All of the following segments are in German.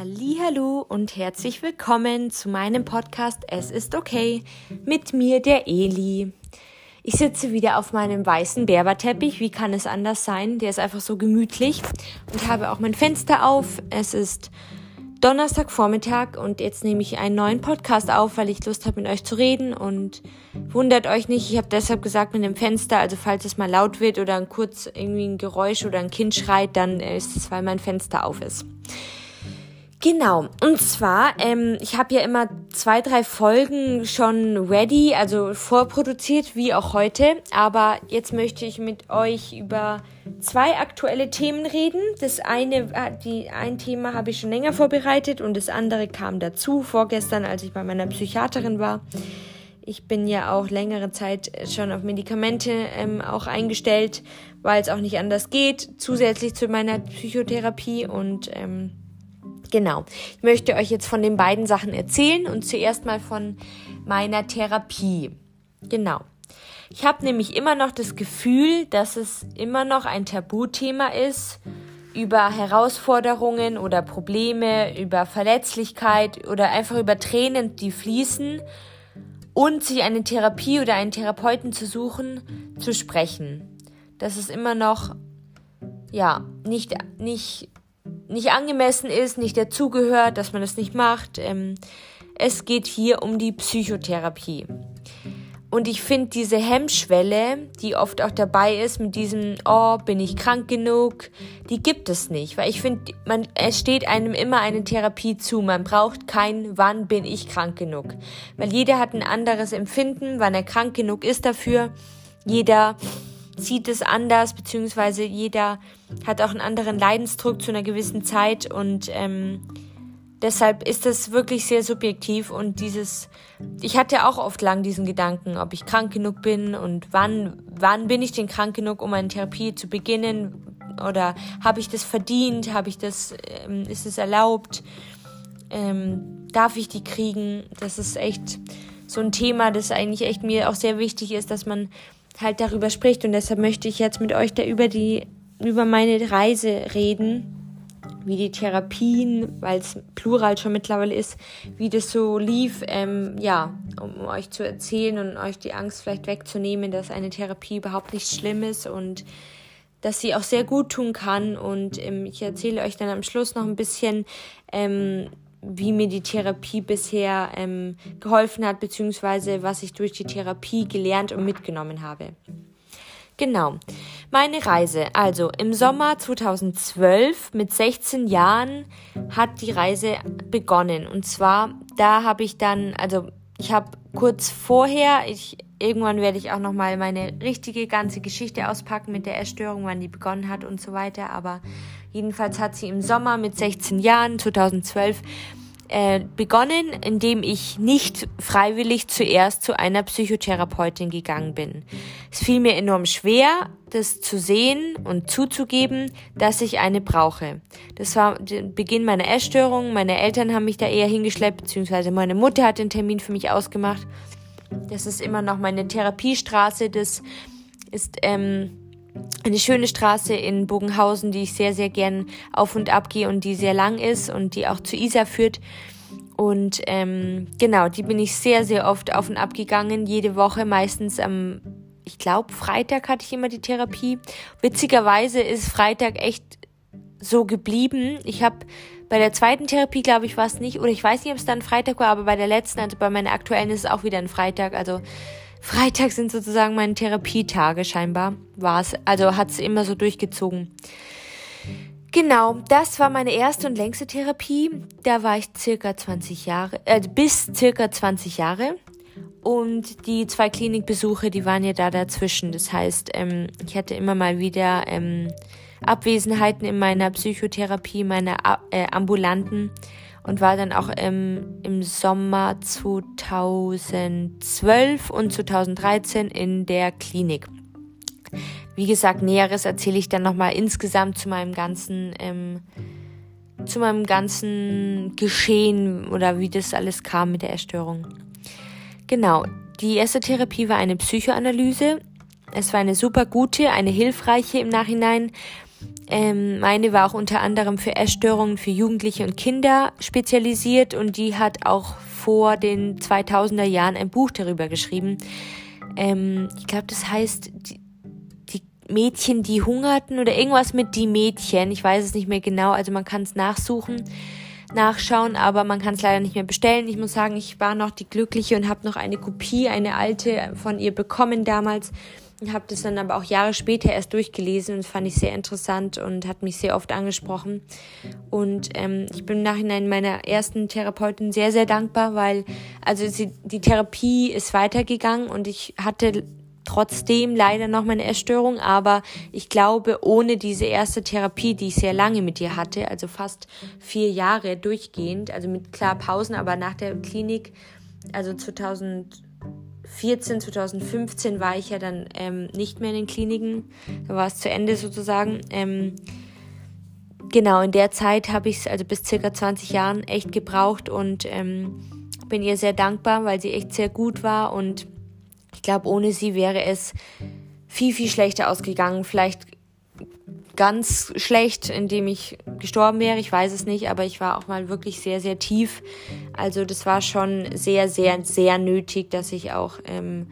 Hallo und herzlich willkommen zu meinem Podcast Es ist okay mit mir der Eli. Ich sitze wieder auf meinem weißen Berberteppich, wie kann es anders sein? Der ist einfach so gemütlich und habe auch mein Fenster auf. Es ist Donnerstagvormittag und jetzt nehme ich einen neuen Podcast auf, weil ich Lust habe mit euch zu reden und wundert euch nicht, ich habe deshalb gesagt mit dem Fenster, also falls es mal laut wird oder ein kurz irgendwie ein Geräusch oder ein Kind schreit, dann ist es, weil mein Fenster auf ist. Genau, und zwar, ähm, ich habe ja immer zwei, drei Folgen schon ready, also vorproduziert, wie auch heute. Aber jetzt möchte ich mit euch über zwei aktuelle Themen reden. Das eine, äh, die, ein Thema habe ich schon länger vorbereitet und das andere kam dazu vorgestern, als ich bei meiner Psychiaterin war. Ich bin ja auch längere Zeit schon auf Medikamente ähm, auch eingestellt, weil es auch nicht anders geht, zusätzlich zu meiner Psychotherapie und ähm, Genau. Ich möchte euch jetzt von den beiden Sachen erzählen und zuerst mal von meiner Therapie. Genau. Ich habe nämlich immer noch das Gefühl, dass es immer noch ein Tabuthema ist, über Herausforderungen oder Probleme, über Verletzlichkeit oder einfach über Tränen, die fließen und sich eine Therapie oder einen Therapeuten zu suchen, zu sprechen. Das ist immer noch, ja, nicht, nicht nicht angemessen ist, nicht dazugehört, dass man das nicht macht. Ähm, es geht hier um die Psychotherapie. Und ich finde diese Hemmschwelle, die oft auch dabei ist mit diesem, oh, bin ich krank genug, die gibt es nicht. Weil ich finde, man, es steht einem immer eine Therapie zu. Man braucht kein, wann bin ich krank genug. Weil jeder hat ein anderes Empfinden, wann er krank genug ist dafür. Jeder sieht es anders, beziehungsweise jeder hat auch einen anderen Leidensdruck zu einer gewissen Zeit und ähm, deshalb ist das wirklich sehr subjektiv und dieses, ich hatte auch oft lang diesen Gedanken, ob ich krank genug bin und wann, wann bin ich denn krank genug, um eine Therapie zu beginnen oder habe ich das verdient, habe ich das, ähm, ist es erlaubt, ähm, darf ich die kriegen? Das ist echt so ein Thema, das eigentlich echt mir auch sehr wichtig ist, dass man halt darüber spricht. Und deshalb möchte ich jetzt mit euch da über die, über meine Reise reden, wie die Therapien, weil es plural schon mittlerweile ist, wie das so lief, ähm, ja, um euch zu erzählen und euch die Angst vielleicht wegzunehmen, dass eine Therapie überhaupt nicht schlimm ist und dass sie auch sehr gut tun kann. Und ähm, ich erzähle euch dann am Schluss noch ein bisschen, ähm, wie mir die Therapie bisher ähm, geholfen hat, beziehungsweise was ich durch die Therapie gelernt und mitgenommen habe. Genau. Meine Reise. Also im Sommer 2012 mit 16 Jahren hat die Reise begonnen. Und zwar, da habe ich dann, also ich habe kurz vorher, ich irgendwann werde ich auch noch mal meine richtige ganze Geschichte auspacken mit der Essstörung, wann die begonnen hat und so weiter. Aber jedenfalls hat sie im Sommer mit 16 Jahren 2012 äh, begonnen, indem ich nicht freiwillig zuerst zu einer Psychotherapeutin gegangen bin. Es fiel mir enorm schwer, das zu sehen und zuzugeben, dass ich eine brauche. Das war der Beginn meiner Essstörung. Meine Eltern haben mich da eher hingeschleppt, beziehungsweise meine Mutter hat den Termin für mich ausgemacht. Das ist immer noch meine Therapiestraße. Das ist ähm, eine schöne Straße in Bogenhausen, die ich sehr, sehr gern auf und ab gehe und die sehr lang ist und die auch zu Isar führt. Und ähm, genau, die bin ich sehr, sehr oft auf und ab gegangen, jede Woche, meistens am, ich glaube, Freitag hatte ich immer die Therapie. Witzigerweise ist Freitag echt so geblieben. Ich habe bei der zweiten Therapie, glaube ich, war es nicht, oder ich weiß nicht, ob es dann Freitag war, aber bei der letzten, also bei meiner aktuellen ist es auch wieder ein Freitag. Also Freitag sind sozusagen meine Therapietage scheinbar. War es. Also hat es immer so durchgezogen. Genau, das war meine erste und längste Therapie. Da war ich circa 20 Jahre, äh, bis circa 20 Jahre. Und die zwei Klinikbesuche, die waren ja da dazwischen. Das heißt, ähm, ich hatte immer mal wieder ähm, Abwesenheiten in meiner Psychotherapie, meiner äh, ambulanten und war dann auch im, im Sommer 2012 und 2013 in der Klinik. Wie gesagt, Näheres erzähle ich dann nochmal insgesamt zu meinem ganzen, ähm, zu meinem ganzen Geschehen oder wie das alles kam mit der Erstörung. Genau. Die erste Therapie war eine Psychoanalyse. Es war eine super gute, eine hilfreiche im Nachhinein. Ähm, meine war auch unter anderem für Essstörungen für Jugendliche und Kinder spezialisiert und die hat auch vor den 2000er Jahren ein Buch darüber geschrieben. Ähm, ich glaube, das heißt die, die, Mädchen, die hungerten oder irgendwas mit die Mädchen. Ich weiß es nicht mehr genau, also man kann es nachsuchen nachschauen, aber man kann es leider nicht mehr bestellen. Ich muss sagen, ich war noch die Glückliche und habe noch eine Kopie, eine alte von ihr bekommen damals. Habe das dann aber auch Jahre später erst durchgelesen und fand ich sehr interessant und hat mich sehr oft angesprochen. Und ähm, ich bin im Nachhinein meiner ersten Therapeutin sehr, sehr dankbar, weil also sie, die Therapie ist weitergegangen und ich hatte trotzdem leider noch meine Essstörung, aber ich glaube, ohne diese erste Therapie, die ich sehr lange mit ihr hatte, also fast vier Jahre durchgehend, also mit klar Pausen, aber nach der Klinik, also 2014, 2015 war ich ja dann ähm, nicht mehr in den Kliniken, da war es zu Ende sozusagen. Ähm, genau, in der Zeit habe ich es also bis circa 20 Jahren echt gebraucht und ähm, bin ihr sehr dankbar, weil sie echt sehr gut war und ich glaube, ohne sie wäre es viel, viel schlechter ausgegangen. Vielleicht ganz schlecht, indem ich gestorben wäre. Ich weiß es nicht, aber ich war auch mal wirklich sehr, sehr tief. Also das war schon sehr, sehr, sehr nötig, dass ich auch ähm,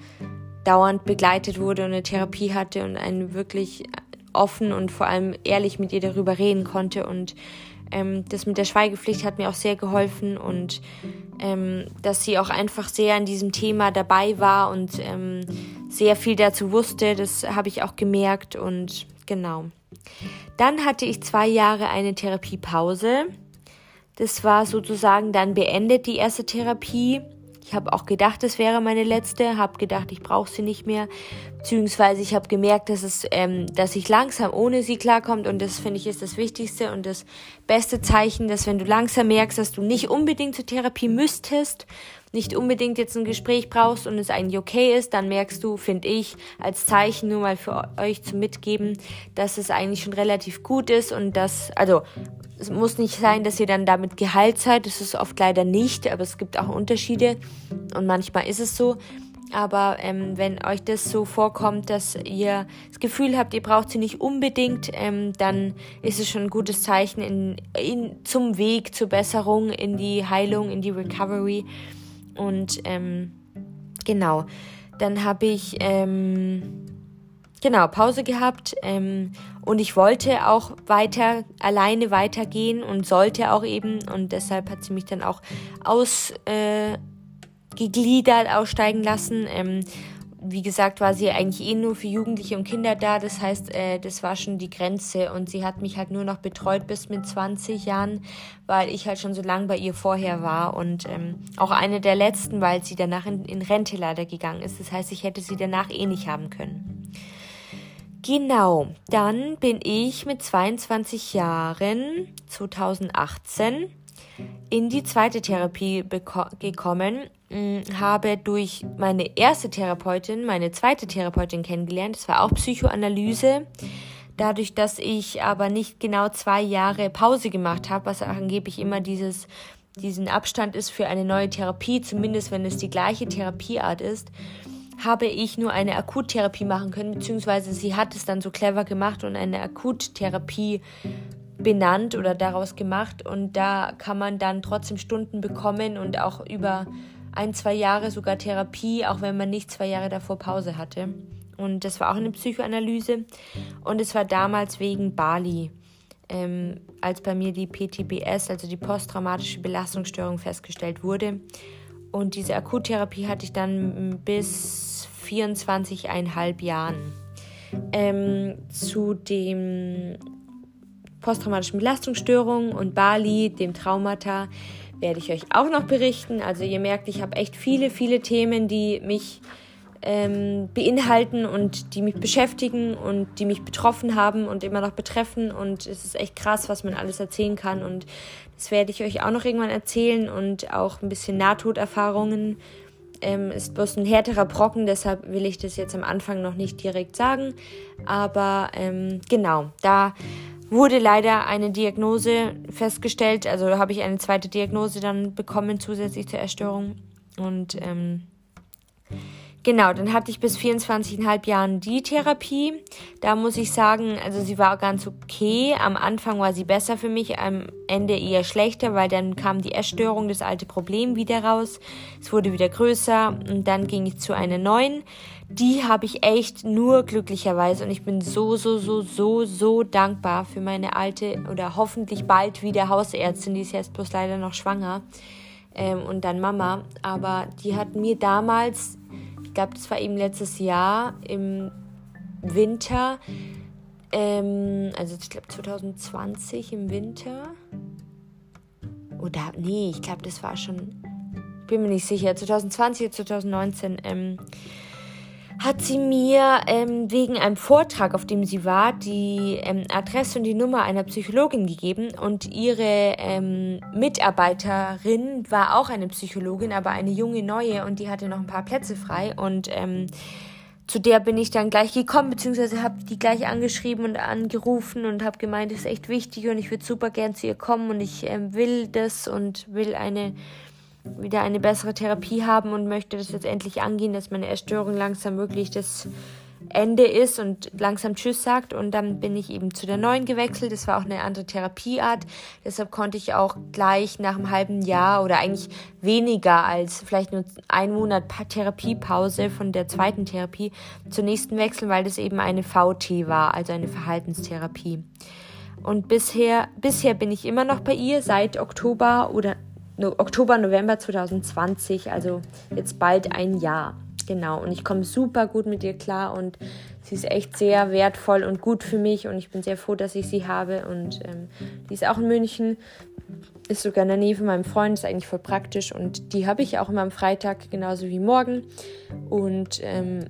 dauernd begleitet wurde und eine Therapie hatte und einen wirklich offen und vor allem ehrlich mit ihr darüber reden konnte. Und ähm, das mit der Schweigepflicht hat mir auch sehr geholfen und ähm, dass sie auch einfach sehr in diesem Thema dabei war und ähm, sehr viel dazu wusste. Das habe ich auch gemerkt und genau. Dann hatte ich zwei Jahre eine Therapiepause. Das war sozusagen dann beendet, die erste Therapie. Ich habe auch gedacht, es wäre meine letzte, habe gedacht, ich brauche sie nicht mehr, beziehungsweise ich habe gemerkt, dass es, ähm, dass ich langsam ohne sie klarkommt und das finde ich ist das Wichtigste und das beste Zeichen, dass wenn du langsam merkst, dass du nicht unbedingt zur Therapie müsstest, nicht unbedingt jetzt ein Gespräch brauchst und es eigentlich okay ist, dann merkst du, finde ich, als Zeichen nur mal für euch zu mitgeben, dass es eigentlich schon relativ gut ist und dass, also es muss nicht sein, dass ihr dann damit geheilt seid. Das ist oft leider nicht, aber es gibt auch Unterschiede und manchmal ist es so. Aber ähm, wenn euch das so vorkommt, dass ihr das Gefühl habt, ihr braucht sie nicht unbedingt, ähm, dann ist es schon ein gutes Zeichen in, in, zum Weg zur Besserung, in die Heilung, in die Recovery. Und ähm, genau, dann habe ich ähm, genau, Pause gehabt ähm, und ich wollte auch weiter, alleine weitergehen und sollte auch eben und deshalb hat sie mich dann auch ausgegliedert, äh, aussteigen lassen. Ähm, wie gesagt, war sie eigentlich eh nur für Jugendliche und Kinder da. Das heißt, äh, das war schon die Grenze. Und sie hat mich halt nur noch betreut bis mit 20 Jahren, weil ich halt schon so lange bei ihr vorher war. Und ähm, auch eine der letzten, weil sie danach in, in Rente leider gegangen ist. Das heißt, ich hätte sie danach eh nicht haben können. Genau, dann bin ich mit 22 Jahren 2018 in die zweite Therapie gekommen, habe durch meine erste Therapeutin meine zweite Therapeutin kennengelernt. Das war auch Psychoanalyse. Dadurch, dass ich aber nicht genau zwei Jahre Pause gemacht habe, was angeblich immer dieses, diesen Abstand ist für eine neue Therapie, zumindest wenn es die gleiche Therapieart ist, habe ich nur eine Akuttherapie machen können, beziehungsweise sie hat es dann so clever gemacht und eine Akuttherapie benannt oder daraus gemacht und da kann man dann trotzdem Stunden bekommen und auch über ein, zwei Jahre sogar Therapie, auch wenn man nicht zwei Jahre davor Pause hatte. Und das war auch eine Psychoanalyse und es war damals wegen Bali, ähm, als bei mir die PTBS, also die posttraumatische Belastungsstörung, festgestellt wurde. Und diese Akuttherapie hatte ich dann bis 24,5 Jahren. Ähm, zu dem posttraumatischen Belastungsstörungen und Bali, dem Traumata, werde ich euch auch noch berichten. Also ihr merkt, ich habe echt viele, viele Themen, die mich ähm, beinhalten und die mich beschäftigen und die mich betroffen haben und immer noch betreffen. Und es ist echt krass, was man alles erzählen kann. Und das werde ich euch auch noch irgendwann erzählen und auch ein bisschen Nahtoderfahrungen. Ähm, ist bloß ein härterer Brocken, deshalb will ich das jetzt am Anfang noch nicht direkt sagen. Aber ähm, genau, da wurde leider eine Diagnose festgestellt. Also habe ich eine zweite Diagnose dann bekommen zusätzlich zur Erstörung. Und ähm, genau, dann hatte ich bis 24,5 Jahren die Therapie. Da muss ich sagen, also sie war ganz okay. Am Anfang war sie besser für mich, am Ende eher schlechter, weil dann kam die Essstörung, das alte Problem wieder raus. Es wurde wieder größer und dann ging ich zu einer neuen. Die habe ich echt nur glücklicherweise und ich bin so, so, so, so, so dankbar für meine alte oder hoffentlich bald wieder Hausärztin, die ist jetzt bloß leider noch schwanger ähm, und dann Mama. Aber die hat mir damals glaube, das war eben letztes Jahr im Winter, ähm, also ich glaube 2020 im Winter. Oder, nee, ich glaube, das war schon, bin mir nicht sicher, 2020 oder 2019, ähm, hat sie mir ähm, wegen einem Vortrag, auf dem sie war, die ähm, Adresse und die Nummer einer Psychologin gegeben. Und ihre ähm, Mitarbeiterin war auch eine Psychologin, aber eine junge neue und die hatte noch ein paar Plätze frei. Und ähm, zu der bin ich dann gleich gekommen, beziehungsweise habe die gleich angeschrieben und angerufen und habe gemeint, das ist echt wichtig und ich würde super gern zu ihr kommen und ich ähm, will das und will eine wieder eine bessere Therapie haben und möchte das jetzt endlich angehen, dass meine Essstörung langsam wirklich das Ende ist und langsam Tschüss sagt. Und dann bin ich eben zu der neuen gewechselt. Das war auch eine andere Therapieart. Deshalb konnte ich auch gleich nach einem halben Jahr oder eigentlich weniger als vielleicht nur ein Monat Therapiepause von der zweiten Therapie zur nächsten wechseln, weil das eben eine VT war, also eine Verhaltenstherapie. Und bisher, bisher bin ich immer noch bei ihr seit Oktober oder Oktober, November 2020, also jetzt bald ein Jahr. Genau, und ich komme super gut mit ihr klar und sie ist echt sehr wertvoll und gut für mich und ich bin sehr froh, dass ich sie habe. Und ähm, die ist auch in München, ist sogar in der Nähe von meinem Freund, ist eigentlich voll praktisch und die habe ich auch immer am Freitag, genauso wie morgen. Und ähm,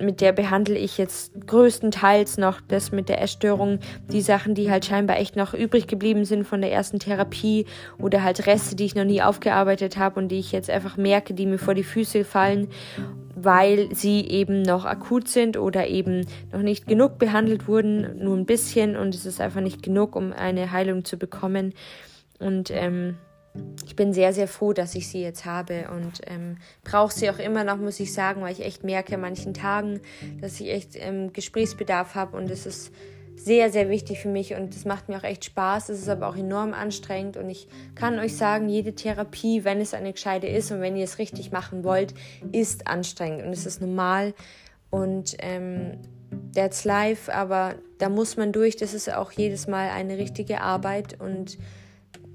mit der behandle ich jetzt größtenteils noch das mit der Essstörung, die Sachen, die halt scheinbar echt noch übrig geblieben sind von der ersten Therapie oder halt Reste, die ich noch nie aufgearbeitet habe und die ich jetzt einfach merke, die mir vor die Füße fallen, weil sie eben noch akut sind oder eben noch nicht genug behandelt wurden, nur ein bisschen. Und es ist einfach nicht genug, um eine Heilung zu bekommen. Und ähm, ich bin sehr, sehr froh, dass ich sie jetzt habe. Und ähm, brauche sie auch immer noch, muss ich sagen, weil ich echt merke an manchen Tagen, dass ich echt ähm, Gesprächsbedarf habe. Und es ist sehr, sehr wichtig für mich und es macht mir auch echt Spaß. Es ist aber auch enorm anstrengend und ich kann euch sagen, jede Therapie, wenn es eine gescheite ist und wenn ihr es richtig machen wollt, ist anstrengend und es ist normal und ähm, that's life, aber da muss man durch. Das ist auch jedes Mal eine richtige Arbeit und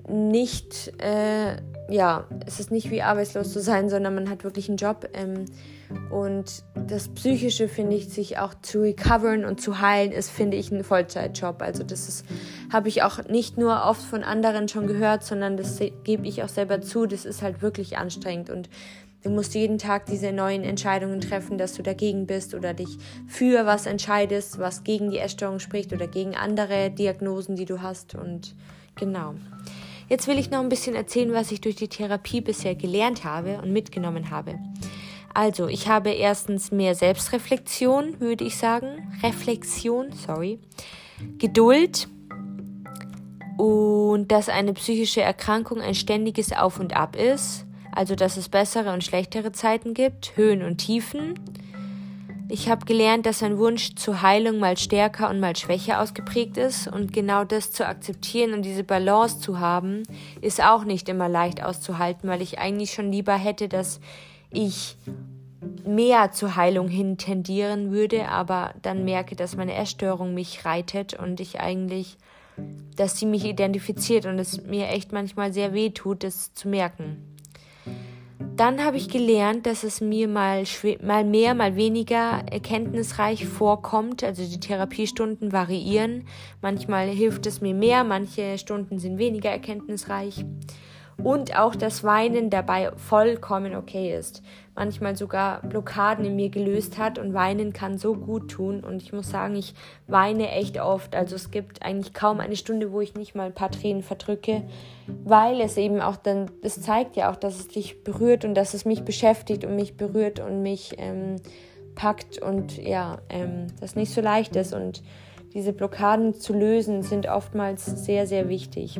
nicht, äh, ja, es ist nicht wie arbeitslos zu sein, sondern man hat wirklich einen Job. Ähm, und das Psychische, finde ich, sich auch zu recovern und zu heilen, ist, finde ich, ein Vollzeitjob. Also das ist, habe ich auch nicht nur oft von anderen schon gehört, sondern das gebe ich auch selber zu. Das ist halt wirklich anstrengend und Du musst jeden Tag diese neuen Entscheidungen treffen, dass du dagegen bist oder dich für was entscheidest, was gegen die Essstörung spricht oder gegen andere Diagnosen, die du hast. Und genau. Jetzt will ich noch ein bisschen erzählen, was ich durch die Therapie bisher gelernt habe und mitgenommen habe. Also, ich habe erstens mehr Selbstreflexion, würde ich sagen. Reflexion, sorry. Geduld und dass eine psychische Erkrankung ein ständiges Auf und Ab ist. Also, dass es bessere und schlechtere Zeiten gibt, Höhen und Tiefen ich habe gelernt, dass ein Wunsch zur Heilung mal stärker und mal schwächer ausgeprägt ist und genau das zu akzeptieren und diese Balance zu haben, ist auch nicht immer leicht auszuhalten, weil ich eigentlich schon lieber hätte, dass ich mehr zur Heilung hin tendieren würde, aber dann merke, dass meine Essstörung mich reitet und ich eigentlich, dass sie mich identifiziert und es mir echt manchmal sehr weh tut, das zu merken. Dann habe ich gelernt, dass es mir mal, mal mehr, mal weniger erkenntnisreich vorkommt. Also die Therapiestunden variieren. Manchmal hilft es mir mehr, manche Stunden sind weniger erkenntnisreich und auch das Weinen dabei vollkommen okay ist. Manchmal sogar Blockaden in mir gelöst hat und Weinen kann so gut tun und ich muss sagen, ich weine echt oft. Also es gibt eigentlich kaum eine Stunde, wo ich nicht mal ein paar Tränen verdrücke, weil es eben auch dann, es zeigt ja auch, dass es dich berührt und dass es mich beschäftigt und mich berührt und mich ähm, packt und ja, ähm, das nicht so leicht ist und diese Blockaden zu lösen sind oftmals sehr, sehr wichtig.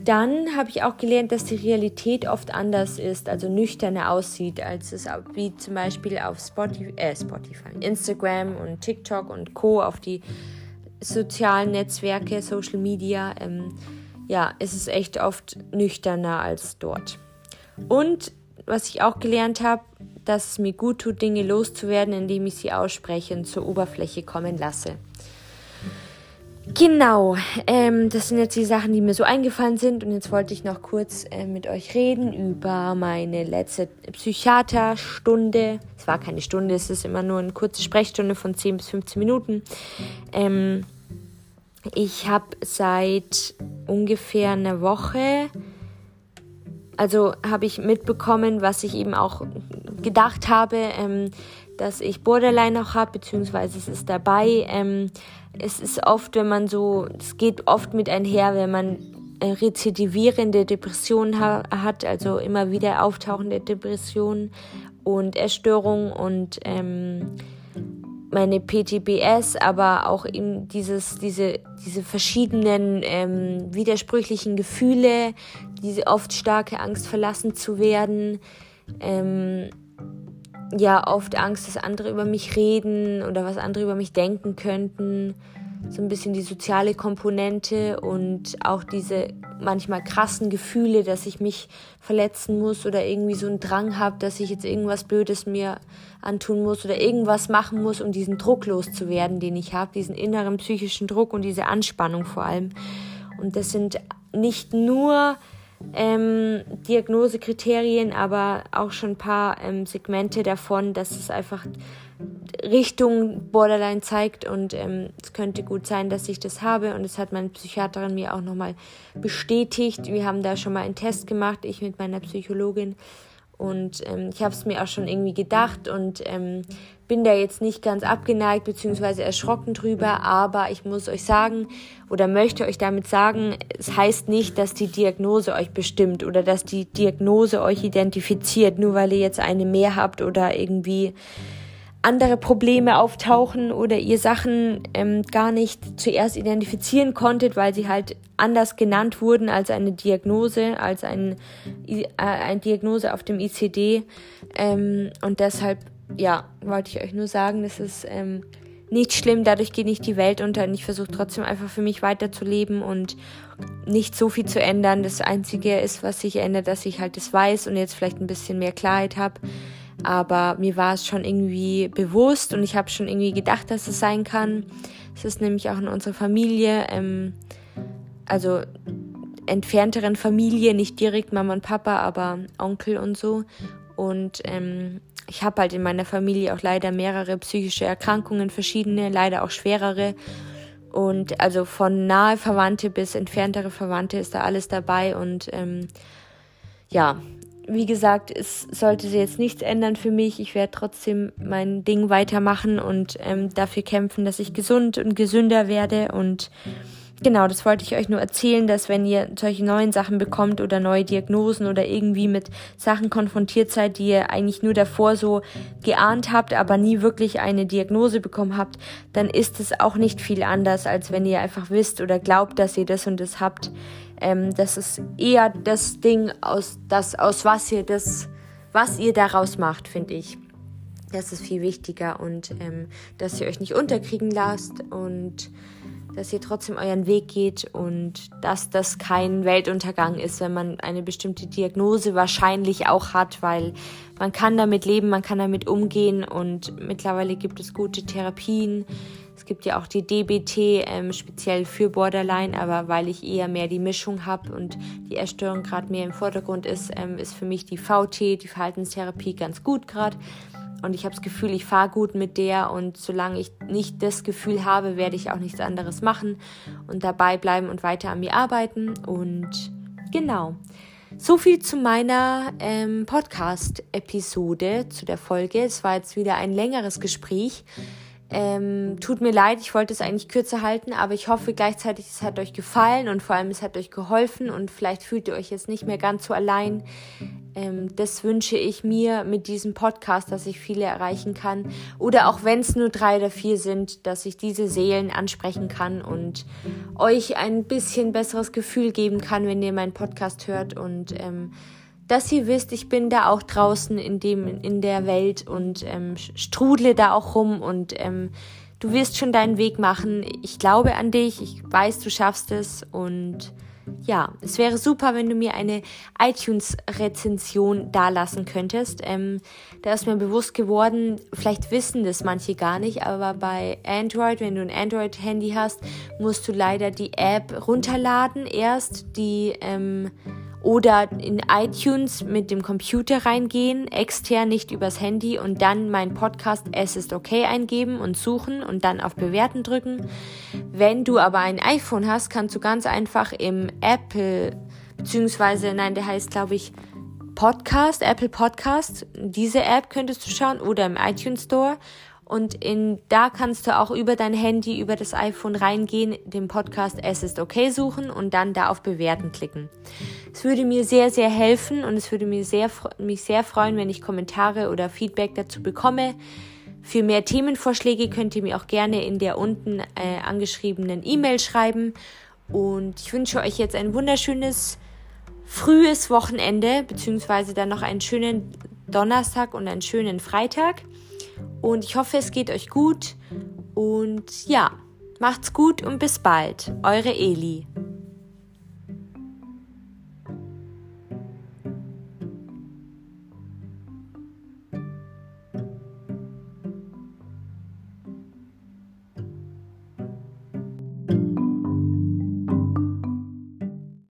Dann habe ich auch gelernt, dass die Realität oft anders ist, also nüchterner aussieht, als es wie zum Beispiel auf Spotify, äh, Spotify, Instagram und TikTok und Co. auf die sozialen Netzwerke, Social Media. Ähm, ja, es ist echt oft nüchterner als dort. Und was ich auch gelernt habe, dass es mir gut tut, Dinge loszuwerden, indem ich sie ausspreche und zur Oberfläche kommen lasse. Genau, ähm, das sind jetzt die Sachen, die mir so eingefallen sind. Und jetzt wollte ich noch kurz äh, mit euch reden über meine letzte Psychiaterstunde. Es war keine Stunde, es ist immer nur eine kurze Sprechstunde von 10 bis 15 Minuten. Ähm, ich habe seit ungefähr einer Woche, also habe ich mitbekommen, was ich eben auch gedacht habe, ähm, dass ich Borderline noch habe, beziehungsweise es ist dabei. Ähm, es ist oft, wenn man so, es geht oft mit einher, wenn man äh, rezidivierende Depressionen ha hat, also immer wieder auftauchende Depressionen und Erstörungen und ähm, meine PTBS, aber auch eben dieses, diese, diese verschiedenen ähm, widersprüchlichen Gefühle, diese oft starke Angst verlassen zu werden, ähm, ja oft Angst, dass andere über mich reden oder was andere über mich denken könnten. So ein bisschen die soziale Komponente und auch diese manchmal krassen Gefühle, dass ich mich verletzen muss oder irgendwie so einen Drang habe, dass ich jetzt irgendwas Blödes mir antun muss oder irgendwas machen muss, um diesen Druck loszuwerden, den ich habe, diesen inneren psychischen Druck und diese Anspannung vor allem. Und das sind nicht nur ähm, Diagnosekriterien, aber auch schon ein paar ähm, Segmente davon, dass es einfach Richtung Borderline zeigt und ähm, es könnte gut sein, dass ich das habe und das hat meine Psychiaterin mir auch nochmal bestätigt. Wir haben da schon mal einen Test gemacht, ich mit meiner Psychologin und ähm, ich habe es mir auch schon irgendwie gedacht und ähm, bin da jetzt nicht ganz abgeneigt bzw. erschrocken drüber, aber ich muss euch sagen oder möchte euch damit sagen, es heißt nicht, dass die Diagnose euch bestimmt oder dass die Diagnose euch identifiziert, nur weil ihr jetzt eine mehr habt oder irgendwie andere Probleme auftauchen oder ihr Sachen ähm, gar nicht zuerst identifizieren konntet, weil sie halt anders genannt wurden als eine Diagnose, als ein, äh, eine Diagnose auf dem ICD. Ähm, und deshalb, ja, wollte ich euch nur sagen, das ist ähm, nicht schlimm, dadurch geht nicht die Welt unter und ich versuche trotzdem einfach für mich weiterzuleben und nicht so viel zu ändern. Das Einzige ist, was sich ändert, dass ich halt das weiß und jetzt vielleicht ein bisschen mehr Klarheit habe aber mir war es schon irgendwie bewusst und ich habe schon irgendwie gedacht, dass es sein kann. Es ist nämlich auch in unserer Familie, ähm, also entfernteren Familie, nicht direkt Mama und Papa, aber Onkel und so. Und ähm, ich habe halt in meiner Familie auch leider mehrere psychische Erkrankungen, verschiedene, leider auch schwerere. Und also von nahe Verwandte bis entferntere Verwandte ist da alles dabei. Und ähm, ja, wie gesagt, es sollte sich jetzt nichts ändern für mich. Ich werde trotzdem mein Ding weitermachen und ähm, dafür kämpfen, dass ich gesund und gesünder werde. Und genau, das wollte ich euch nur erzählen, dass wenn ihr solche neuen Sachen bekommt oder neue Diagnosen oder irgendwie mit Sachen konfrontiert seid, die ihr eigentlich nur davor so geahnt habt, aber nie wirklich eine Diagnose bekommen habt, dann ist es auch nicht viel anders, als wenn ihr einfach wisst oder glaubt, dass ihr das und das habt. Ähm, das ist eher das Ding, aus, das, aus was ihr das, was ihr daraus macht, finde ich. Das ist viel wichtiger und ähm, dass ihr euch nicht unterkriegen lasst und dass ihr trotzdem euren Weg geht und dass das kein Weltuntergang ist, wenn man eine bestimmte Diagnose wahrscheinlich auch hat, weil man kann damit leben, man kann damit umgehen und mittlerweile gibt es gute Therapien, es gibt ja auch die DBT ähm, speziell für Borderline, aber weil ich eher mehr die Mischung habe und die Erstörung gerade mehr im Vordergrund ist, ähm, ist für mich die VT, die Verhaltenstherapie, ganz gut gerade. Und ich habe das Gefühl, ich fahre gut mit der und solange ich nicht das Gefühl habe, werde ich auch nichts anderes machen und dabei bleiben und weiter an mir arbeiten. Und genau. So viel zu meiner ähm, Podcast-Episode, zu der Folge. Es war jetzt wieder ein längeres Gespräch. Ähm, tut mir leid, ich wollte es eigentlich kürzer halten, aber ich hoffe gleichzeitig, es hat euch gefallen und vor allem es hat euch geholfen und vielleicht fühlt ihr euch jetzt nicht mehr ganz so allein. Ähm, das wünsche ich mir mit diesem Podcast, dass ich viele erreichen kann. Oder auch wenn es nur drei oder vier sind, dass ich diese Seelen ansprechen kann und euch ein bisschen besseres Gefühl geben kann, wenn ihr meinen Podcast hört. Und ähm, dass ihr wisst, ich bin da auch draußen in, dem, in der Welt und ähm, strudle da auch rum und ähm, du wirst schon deinen Weg machen. Ich glaube an dich, ich weiß, du schaffst es und ja, es wäre super, wenn du mir eine iTunes-Rezension dalassen könntest. Ähm, da ist mir bewusst geworden, vielleicht wissen das manche gar nicht, aber bei Android, wenn du ein Android-Handy hast, musst du leider die App runterladen erst, die ähm, oder in iTunes mit dem Computer reingehen, extern nicht übers Handy und dann mein Podcast Es ist okay eingeben und suchen und dann auf Bewerten drücken. Wenn du aber ein iPhone hast, kannst du ganz einfach im Apple, beziehungsweise, nein, der heißt, glaube ich, Podcast, Apple Podcast, diese App könntest du schauen oder im iTunes Store und in, da kannst du auch über dein Handy, über das iPhone reingehen, den Podcast Es ist okay suchen und dann da auf Bewerten klicken. Es würde mir sehr, sehr helfen und es würde mir sehr, mich sehr freuen, wenn ich Kommentare oder Feedback dazu bekomme. Für mehr Themenvorschläge könnt ihr mir auch gerne in der unten äh, angeschriebenen E-Mail schreiben. Und ich wünsche euch jetzt ein wunderschönes frühes Wochenende, beziehungsweise dann noch einen schönen Donnerstag und einen schönen Freitag. Und ich hoffe, es geht euch gut. Und ja, macht's gut und bis bald. Eure Eli.